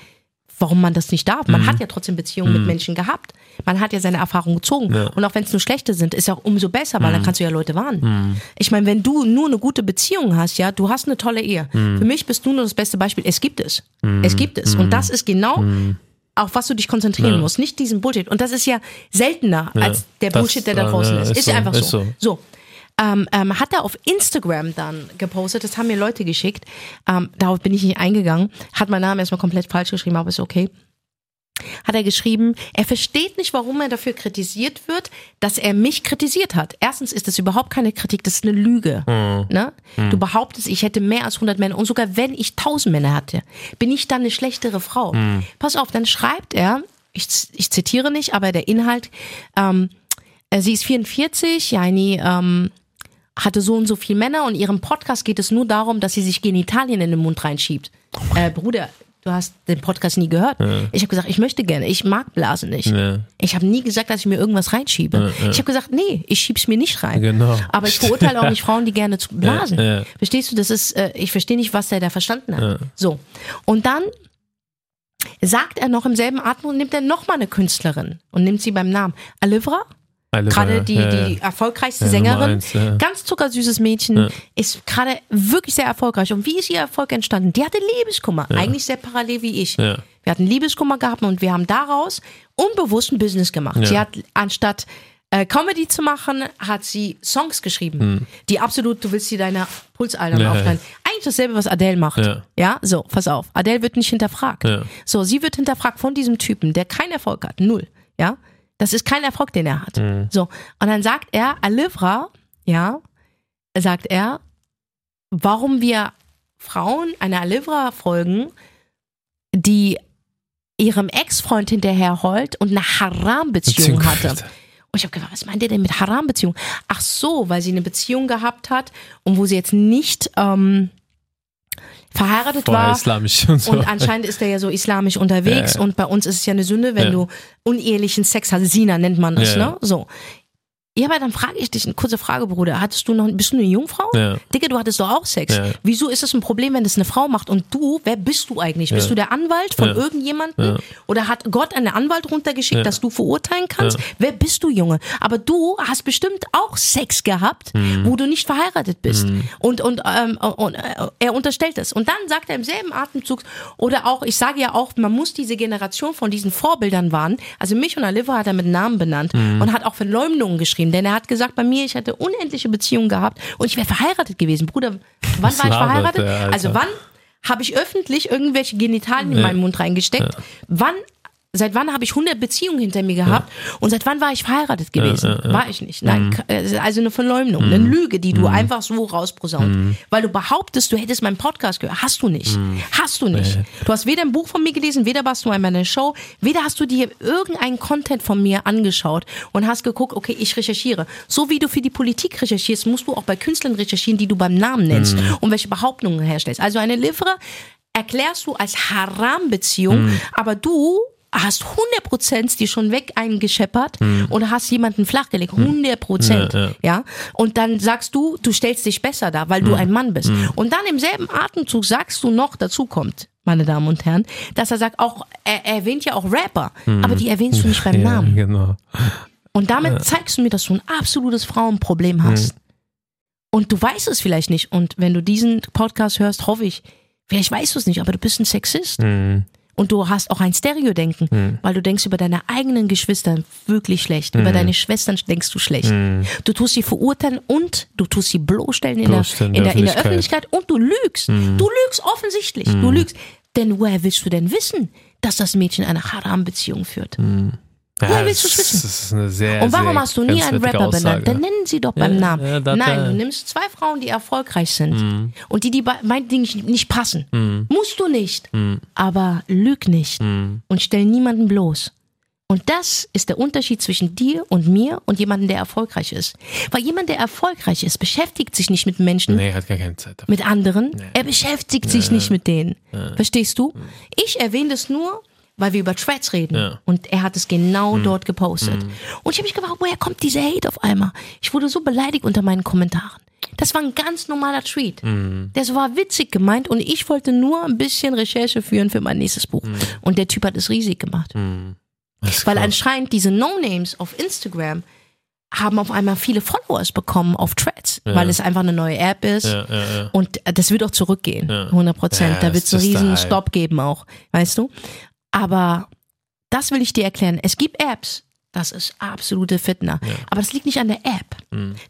Warum man das nicht darf. Man Mhm. hat ja trotzdem Beziehungen mit Menschen gehabt. Man hat ja seine Erfahrungen gezogen. Und auch wenn es nur schlechte sind, ist ja auch umso besser, weil dann Mhm. kannst du ja Leute warnen. Ich meine, wenn du nur eine gute Beziehung hast, ja, du hast eine tolle Ehe. Mhm. Für mich bist du nur das beste Beispiel. Es gibt es. Es gibt es. Und das ist genau auf was du dich konzentrieren Mhm. Ja. musst, nicht diesen Bullshit. Und das ist ja seltener als der das- Bullshit, der da äh, draußen ja, ist. ist Ist, so, einfach ist so. so. So. Ähm, ähm, hat er auf Instagram dann gepostet, das haben mir Leute geschickt, ähm, darauf bin ich nicht eingegangen, hat mein Name erstmal komplett falsch geschrieben, aber ist okay. Hat er geschrieben, er versteht nicht, warum er dafür kritisiert wird, dass er mich kritisiert hat. Erstens ist das überhaupt keine Kritik, das ist eine Lüge. Ne? Du behauptest, ich hätte mehr als 100 Männer und sogar wenn ich 1000 Männer hatte, bin ich dann eine schlechtere Frau. Pass auf, dann schreibt er, ich, ich zitiere nicht, aber der Inhalt, ähm, äh, sie ist 44, Jani, ähm, hatte so und so viele Männer und in ihrem Podcast geht es nur darum, dass sie sich Genitalien in den Mund reinschiebt. Äh, Bruder, du hast den Podcast nie gehört. Ich habe gesagt, ich möchte gerne, ich mag Blasen nicht. Ja. Ich habe nie gesagt, dass ich mir irgendwas reinschiebe. Ich habe gesagt, nee, ich schieb's mir nicht rein. Genau. Aber ich verurteile auch nicht <laughs> Frauen, die gerne zu blasen. Ja, ja. Verstehst du, das ist, äh, ich verstehe nicht, was der da verstanden hat. So. Und dann sagt er noch im selben Atem, nimmt er nochmal eine Künstlerin und nimmt sie beim Namen. Alivra? Gerade die, ja, die erfolgreichste Ja, Sängerin, eins, ja. ganz zuckersüßes Mädchen, ist gerade wirklich sehr erfolgreich. Und wie ist ihr Erfolg entstanden? Die hatte Liebeskummer, eigentlich sehr parallel wie ich. Wir hatten Liebeskummer gehabt und wir haben daraus unbewusst ein Business gemacht. Sie hat anstatt äh, Comedy zu machen, hat sie Songs geschrieben, die absolut, du willst sie deiner Pulsalbum Hm. Ja. aufschneiden. Eigentlich dasselbe, was Adele macht. Ja. ja, so, pass auf. Adele wird nicht hinterfragt. So, sie wird hinterfragt von diesem Typen, der keinen Erfolg hat. Null. Ja. Das ist kein Erfolg, den er hat. So. Und dann sagt er, Alivra, ja, sagt er, warum wir Frauen einer Alivra folgen, die ihrem Ex-Freund hinterher heult und eine Haram-Beziehung Beziehung hatte. hatte. Und ich habe gedacht, was meint ihr denn mit Haram-Beziehung? Ach so, weil sie eine Beziehung gehabt hat und wo sie jetzt nicht ähm, verheiratet Vorher war. islamisch und so. Und anscheinend ist er ja so islamisch unterwegs Ja, ja. und bei uns ist es ja eine Sünde, wenn Ja. du unehelichen Sex hast. Sina nennt man das, ne? So. Ja, aber dann frage ich dich, eine kurze Frage, Bruder. Hattest du noch, bist du eine Jungfrau? Ja. Digga, du hattest doch auch Sex. Ja. Wieso ist es ein Problem, wenn das eine Frau macht und du, wer bist du eigentlich? Bist Ja. du der Anwalt von Ja. irgendjemandem? Oder hat Gott einen Anwalt runtergeschickt, dass du verurteilen kannst? Wer bist du, Junge? Aber du hast bestimmt auch Sex gehabt, Mhm. wo du nicht verheiratet bist. Und, und, ähm, und äh, er unterstellt es. Und dann sagt er im selben Atemzug, oder auch, ich sage ja auch, man muss diese Generation von diesen Vorbildern warnen. Also mich und Oliver hat er mit Namen benannt Mhm. und hat auch Verleumdungen geschrieben. Denn er hat gesagt, bei mir, ich hatte unendliche Beziehungen gehabt und ich wäre verheiratet gewesen. Bruder, wann war ich verheiratet? der, also wann habe ich öffentlich irgendwelche Genitalien in meinen Mund reingesteckt? Wann Seit wann habe ich 100 Beziehungen hinter mir gehabt und seit wann war ich verheiratet gewesen? War ich nicht. Nein, k- äh, also eine Verleumdung, eine Lüge, die du einfach so rausposaunt, weil du behauptest, du hättest meinen Podcast gehört. Hast du nicht. Hast du nicht. Du hast weder ein Buch von mir gelesen, weder warst du einmal in einer Show, weder hast du dir irgendeinen Content von mir angeschaut und hast geguckt, okay, ich recherchiere. So wie du für die Politik recherchierst, musst du auch bei Künstlern recherchieren, die du beim Namen nennst und welche Behauptungen herstellst. Also eine Livre erklärst du als Haram-Beziehung, aber du hast 100% die schon weg eingescheppert und hast jemanden flachgelegt. 100%. Ja, Ja, Und dann sagst du, du stellst dich besser dar, weil du ein Mann bist. Und dann im selben Atemzug sagst du noch, dazu kommt, meine Damen und Herren, dass er sagt, auch, er erwähnt ja auch Rapper, aber die erwähnst du nicht beim <laughs> ja, Namen. genau. Und damit zeigst du mir, dass du ein absolutes Frauenproblem hast. Und du weißt es vielleicht nicht. Und wenn du diesen Podcast hörst, hoffe ich, vielleicht weißt du es nicht, aber du bist ein Sexist. Mhm. Und du hast auch ein Stereodenken, weil du denkst über deine eigenen Geschwister wirklich schlecht. Über deine Schwestern denkst du schlecht. Du tust sie verurteilen und du tust sie bloßstellen in, Bloßstellen der, in, der, in der Öffentlichkeit. Öffentlichkeit und du lügst. Du lügst offensichtlich. Du lügst. Denn woher willst du denn wissen, dass das Mädchen eine Haram-Beziehung führt? Woher willst du es wissen? Das ist eine sehr, Und warum sehr hast du nie einen Rapper Aussage. benannt? Dann nennen sie doch beim Ja, Namen. ja, da- Nein, du nimmst zwei Frauen, die erfolgreich sind Mhm. und die, die Dingen nicht, nicht passen. Musst du nicht. Aber lüg nicht Mhm. und stell niemanden bloß. Und das ist der Unterschied zwischen dir und mir und jemandem, der erfolgreich ist. Weil jemand, der erfolgreich ist, beschäftigt sich nicht mit Menschen, Nee, hat gar keine Zeit dafür. mit anderen. Er beschäftigt sich nicht mit denen. Verstehst du? Ich erwähne das nur, weil wir über Threads reden. Ja. Und er hat es genau dort gepostet. Und ich habe mich gefragt, woher kommt dieser Hate auf einmal? Ich wurde so beleidigt unter meinen Kommentaren. Das war ein ganz normaler Tweet. Das war witzig gemeint und ich wollte nur ein bisschen Recherche führen für mein nächstes Buch. Und der Typ hat es riesig gemacht. Ist Weil krass. anscheinend diese No-Names auf Instagram haben auf einmal viele Followers bekommen auf Threads, weil es einfach eine neue App ist. Ja, ja, ja. Und das wird auch zurückgehen, 100 Prozent. Ja, da wird es einen riesen Hype. Stop geben auch, weißt du? Aber das will ich dir erklären. Es gibt Apps, das ist absolute Fitner. Aber das liegt nicht an der App.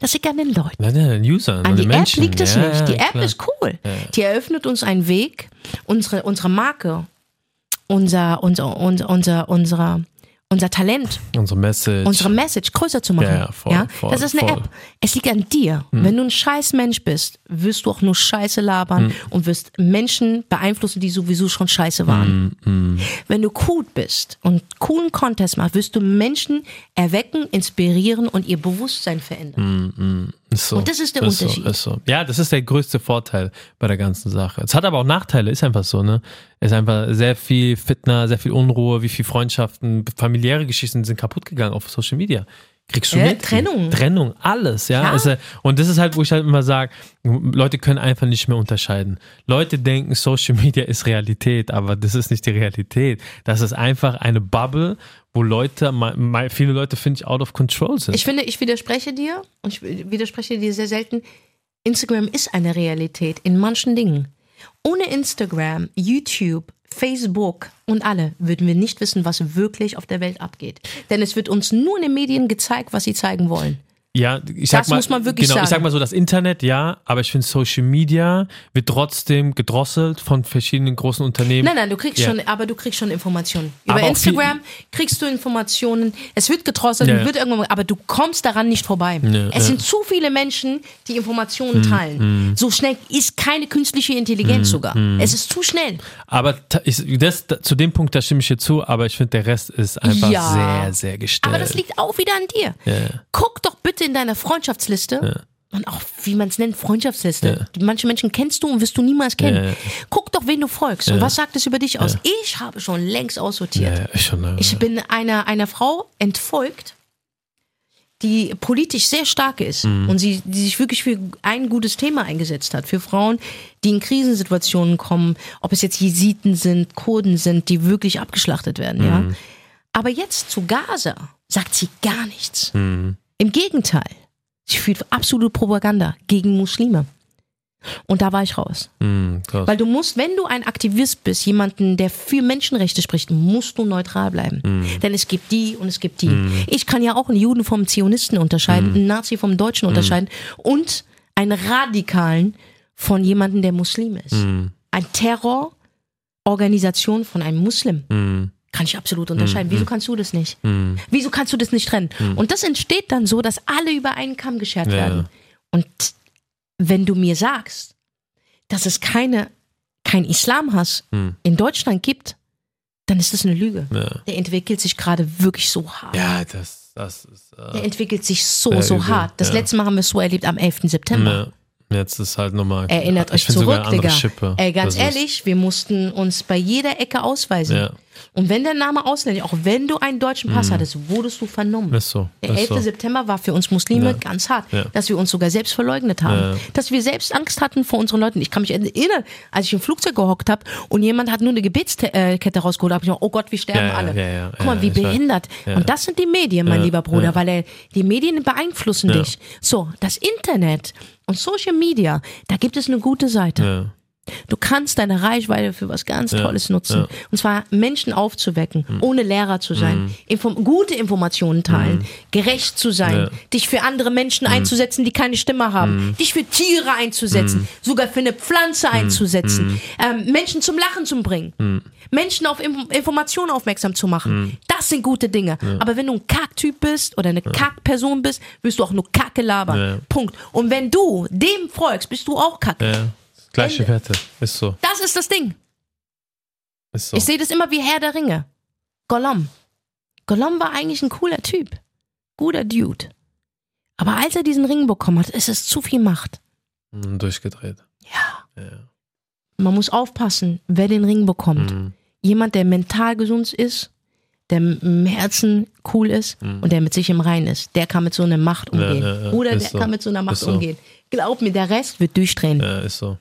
Das liegt an den Leuten. Nein, nein, den Usern, An an die App liegt es ja, nicht. Die ja, App klar. ist cool. Die eröffnet uns einen Weg, unsere, unsere Marke, unser, unser, unser, unser, unser, unser Talent, Unsere Message. unsere Message größer zu machen. Ja, ja, voll, voll, das ist eine voll. App. Es liegt an dir. Wenn du ein scheiß Mensch bist, wirst du auch nur Scheiße labern und wirst Menschen beeinflussen, die sowieso schon scheiße waren. Wenn du cool bist und coolen Contest machst, wirst du Menschen erwecken, inspirieren und ihr Bewusstsein verändern. Ist so. Und das ist der ist Unterschied. So, ist so. Ja, das ist der größte Vorteil bei der ganzen Sache. Es hat aber auch Nachteile, ist einfach so, ne? Es ist einfach sehr viel Fitner, sehr viel Unruhe, wie viel Freundschaften, familiäre Geschichten sind kaputt gegangen auf Social Media. Kriegst du Ja, mit? Trennung. Trennung, alles, ja. Ja. Also, und das ist halt, wo ich halt immer sage, Leute können einfach nicht mehr unterscheiden. Leute denken, Social Media ist Realität, aber das ist nicht die Realität. Das ist einfach eine Bubble, wo Leute, viele Leute, finde ich, out of control sind. Ich finde, ich widerspreche dir und ich widerspreche dir sehr selten. Instagram ist eine Realität in manchen Dingen. Ohne Instagram, YouTube, Facebook und alle würden wir nicht wissen, was wirklich auf der Welt abgeht. Denn es wird uns nur in den Medien gezeigt, was sie zeigen wollen. Ja, ich sag Das mal, muss man wirklich genau, ich sagen. sag mal so, das Internet, ja, aber ich finde Social Media wird trotzdem gedrosselt von verschiedenen großen Unternehmen. Nein, nein, du kriegst Ja. schon, aber du kriegst schon Informationen. Über Aber Instagram kriegst du Informationen. Es wird gedrosselt, Ja. wird irgendwann, aber du kommst daran nicht vorbei. Ja, es sind zu viele Menschen, die Informationen teilen. So schnell ist keine künstliche Intelligenz sogar. Es ist zu schnell. Aber ich, das, da, zu dem Punkt, da stimme ich dir zu, aber ich finde, der Rest ist einfach sehr, sehr gestellt. Aber das liegt auch wieder an dir. Guck doch bitte in deiner Freundschaftsliste. Und auch, wie man es nennt, Freundschaftsliste. Die Manche Menschen kennst du und wirst du niemals kennen. Ja, ja. Guck doch, wen du folgst. Und was sagt es über dich aus? Ich habe schon längst aussortiert. ja, ich schon, Ich bin einer, einer Frau entfolgt, die politisch sehr stark ist Mhm. und sie, die sich wirklich für ein gutes Thema eingesetzt hat. Für Frauen, die in Krisensituationen kommen, ob es jetzt Jesiden sind, Kurden sind, die wirklich abgeschlachtet werden, ja. Mhm. Aber jetzt zu Gaza sagt sie gar nichts. Mhm. Im Gegenteil. Sie führt absolute Propaganda gegen Muslime. Und da war ich raus. krass. Weil du musst, wenn du ein Aktivist bist, jemanden, der für Menschenrechte spricht, musst du neutral bleiben. Denn es gibt die und es gibt die. Ich kann ja auch einen Juden vom Zionisten unterscheiden, einen Nazi vom Deutschen unterscheiden und einen Radikalen von jemandem, der Muslim ist. Ein Terrororganisation von einem Muslim. Kann ich absolut unterscheiden. Wieso kannst du das nicht? Hm. Wieso kannst du das nicht trennen? Und das entsteht dann so, dass alle über einen Kamm geschert Ja. werden. Und wenn du mir sagst, dass es keine, kein Islamhass Hm. in Deutschland gibt, dann ist das eine Lüge. Ja, Der entwickelt sich gerade wirklich so hart. ja das, das ist. Der Äh, entwickelt sich so, so übel, hart. Das ja. letzte Mal haben wir es so erlebt am 11. September. ja. Jetzt ist halt nochmal. Erinnert euch sogar zurück, andere Digga. Schippe. Ey, ganz Das ehrlich, wir mussten uns bei jeder Ecke ausweisen. Und wenn der Name ausländisch, auch wenn du einen deutschen Pass hattest, wurdest du vernommen. ist so. Der ist 11. so. September war für uns Muslime Ja. ganz hart, Ja. dass wir uns sogar selbst verleugnet haben, Ja. dass wir selbst Angst hatten vor unseren Leuten. Ich kann mich erinnern, als ich im Flugzeug gehockt habe und jemand hat nur eine Gebetskette rausgeholt, habe ich gedacht, oh Gott, wir sterben alle. Guck mal, wie behindert. Und das sind die Medien, mein lieber Bruder, weil äh, die Medien beeinflussen dich. So, das Internet und Social Media, da gibt es eine gute Seite. Du kannst deine Reichweite für was ganz Ja, Tolles nutzen. ja. Mhm. Und zwar Menschen aufzuwecken, ohne Lehrer zu sein, Inform gute Informationen teilen, gerecht zu sein, Mhm. Ja. Mhm. dich für andere Menschen einzusetzen, die keine Stimme haben, dich für Tiere einzusetzen, sogar für eine Pflanze Mhm. einzusetzen, ähm, Menschen zum Lachen zu bringen, Menschen auf Inf Informationen aufmerksam zu machen. Mhm. Das sind gute Dinge. Aber wenn du ein Kacktyp bist oder eine Kackperson bist, wirst du auch nur Kacke labern. Punkt. Und wenn du dem folgst, bist du auch Kacke. Gleiche. Werte. Ist so. Das ist das Ding. Ist so. Ich sehe das immer wie Herr der Ringe. Gollum. Gollum war eigentlich ein cooler Typ. Guter Dude. Aber als er diesen Ring bekommen hat, ist es zu viel Macht. Mhm, Durchgedreht. Ja. Ja. Man muss aufpassen, wer den Ring bekommt. Mhm. Jemand, der mental gesund ist, der im Herzen cool ist und der mit sich im Rein ist. Der kann mit so einer Macht umgehen. ja, ja. Oder der so. kann mit so einer Macht so. umgehen. Glaub mir, der Rest wird durchdrehen. Ja, ist so.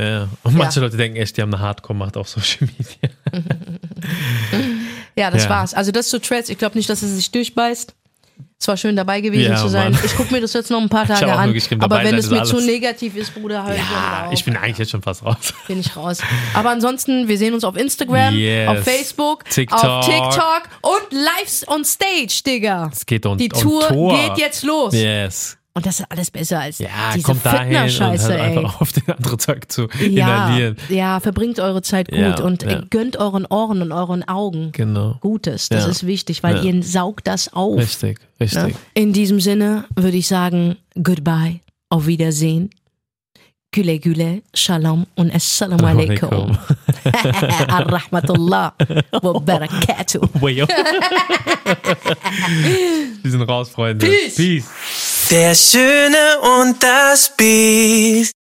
Ja. Und manche Leute denken echt, die haben eine Hardcore-Macht auf Social Media. <laughs> Ja, das Ja. war's. Also das zu Threads, ich glaube nicht, dass es sich durchbeißt. Es war schön dabei gewesen Ja, zu sein. Mann. Ich gucke mir das jetzt noch ein paar Tage an. Aber wenn es mir zu negativ ist, Bruder, ich Ja, ich bin eigentlich jetzt schon fast raus. bin ich raus. Aber ansonsten, wir sehen uns auf Instagram, Yes. auf Facebook, TikTok. auf TikTok und lives on stage, Digga. Es geht um Die Tour, Tor. geht jetzt los. Yes. Und das ist alles besser als Ja, diese kommt dahin und Fitner-Scheiße, hört ey. einfach auf, den anderen Zeug zu Ja, inhalieren. ja, verbringt eure Zeit gut Ja, und äh, ja. gönnt euren Ohren und euren Augen Genau. Gutes. Das ist wichtig, weil ihr saugt das auf. Richtig, richtig. Ne? In diesem Sinne würde ich sagen, goodbye, auf Wiedersehen. Güle güle, Shalom und Assalamu alaikum. <laughs> Ar-Rahmatullah wa barakatuh. <laughs> Wir sind raus, Freunde. Peace. Peace. Der Schöne und das Biest.